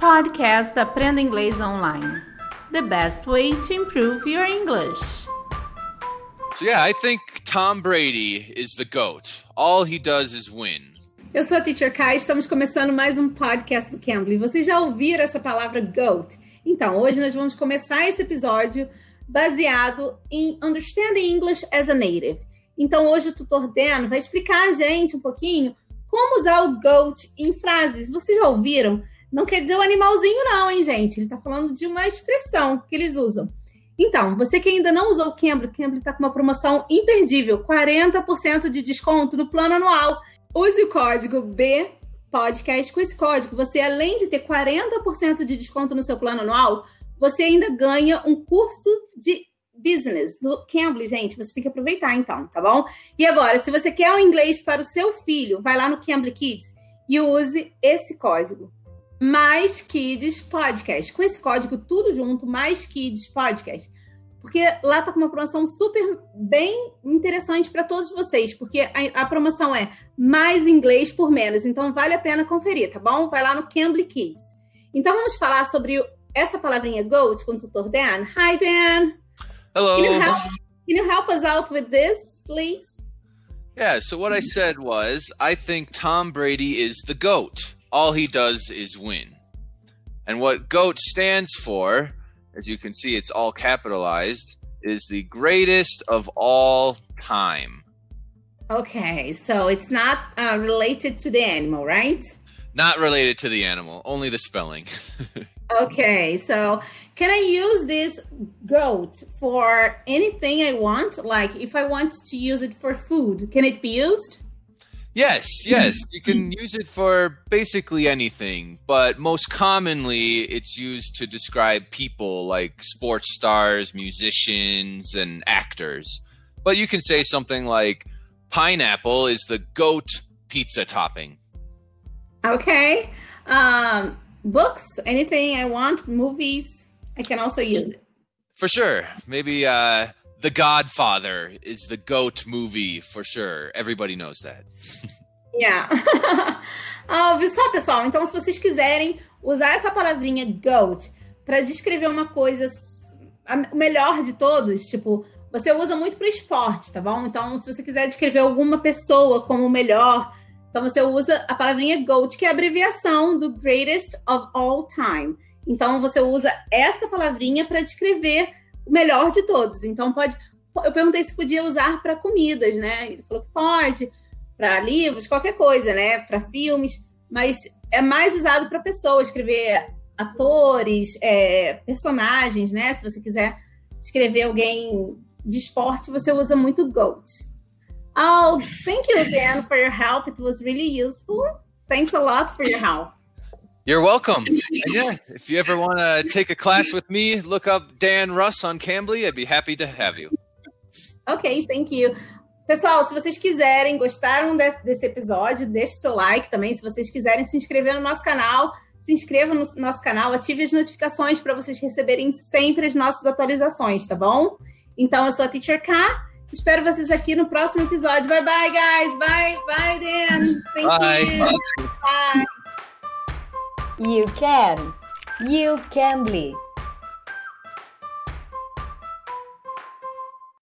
Podcast Aprenda Inglês Online. The best way to improve your English. So yeah, I think Tom Brady is the GOAT. All he does is win. Eu sou a Teacher Kai, estamos começando mais um podcast do Cambly. Vocês já ouviram essa palavra GOAT? Então, hoje nós vamos começar esse episódio baseado em Understanding English as a Native. Então, hoje o tutor Dan vai explicar a gente um pouquinho como usar o GOAT em frases. Vocês já ouviram? Não quer dizer o animalzinho, não, hein, gente? Ele está falando de uma expressão que eles usam. Então, você que ainda não usou o Cambly, o Cambly está com uma promoção imperdível: 40% de desconto no plano anual. Use o código B podcast. Com esse código, você, além de ter 40% de desconto no seu plano anual, você ainda ganha um curso de business do Cambly, gente. Você tem que aproveitar, então, tá bom? E agora, se você quer o inglês para o seu filho, vai lá no Cambly Kids e use esse código mais Kids Podcast. Com esse código tudo junto, mais Kids Podcast. Porque lá tá com uma promoção super bem interessante para todos vocês, porque a, a, promoção é mais inglês por menos, então vale a pena conferir, tá bom? Vai lá no Cambly Kids. Então vamos falar sobre essa palavrinha GOAT com o tutor Dan. Hi Dan. Hello. Can you help, can you help us out with this, please? Yeah, so what I said was I think Tom Brady is the GOAT. All he does is win. And what GOAT stands for, as you can see, it's all capitalized, is the greatest of all time. Okay, so it's not uh, related to the animal, right? Not related to the animal, only the spelling. okay, so can I use this goat for anything I want? Like if I want to use it for food, can it be used? Yes, yes. You can use it for basically anything, but most commonly it's used to describe people like sports stars, musicians, and actors. But you can say something like pineapple is the goat pizza topping. Okay. Um, books, anything I want, movies, I can also use it. For sure. Maybe uh The Godfather is the GOAT movie for sure. Everybody knows that. yeah. ah, só, pessoal? Então, se vocês quiserem usar essa palavrinha GOAT para descrever uma coisa, o melhor de todos, tipo, você usa muito para esporte, tá bom? Então, se você quiser descrever alguma pessoa como o melhor, então você usa a palavrinha GOAT, que é a abreviação do Greatest of All Time. Então, você usa essa palavrinha para descrever o melhor de todos. Então pode. Eu perguntei se podia usar para comidas, né? Ele falou que pode, para livros, qualquer coisa, né? Para filmes, mas é mais usado para pessoas, escrever atores, é, personagens, né? Se você quiser escrever alguém de esporte, você usa muito GOAT. Oh, thank you again for your help. It was really useful. Thanks a lot for your help. You're welcome. And yeah, if you ever want to take a class with me, look up Dan Russ on Cambly. I'd be happy to have you. Ok, thank you. Pessoal, se vocês quiserem, gostaram desse, desse episódio, deixe seu like também. Se vocês quiserem se inscrever no nosso canal, se inscreva no nosso canal, ative as notificações para vocês receberem sempre as nossas atualizações, tá bom? Então, eu sou a Teacher K. Espero vocês aqui no próximo episódio. Bye, bye, guys. Bye, bye, Dan. Thank bye. you. Bye. You can. You can bleed.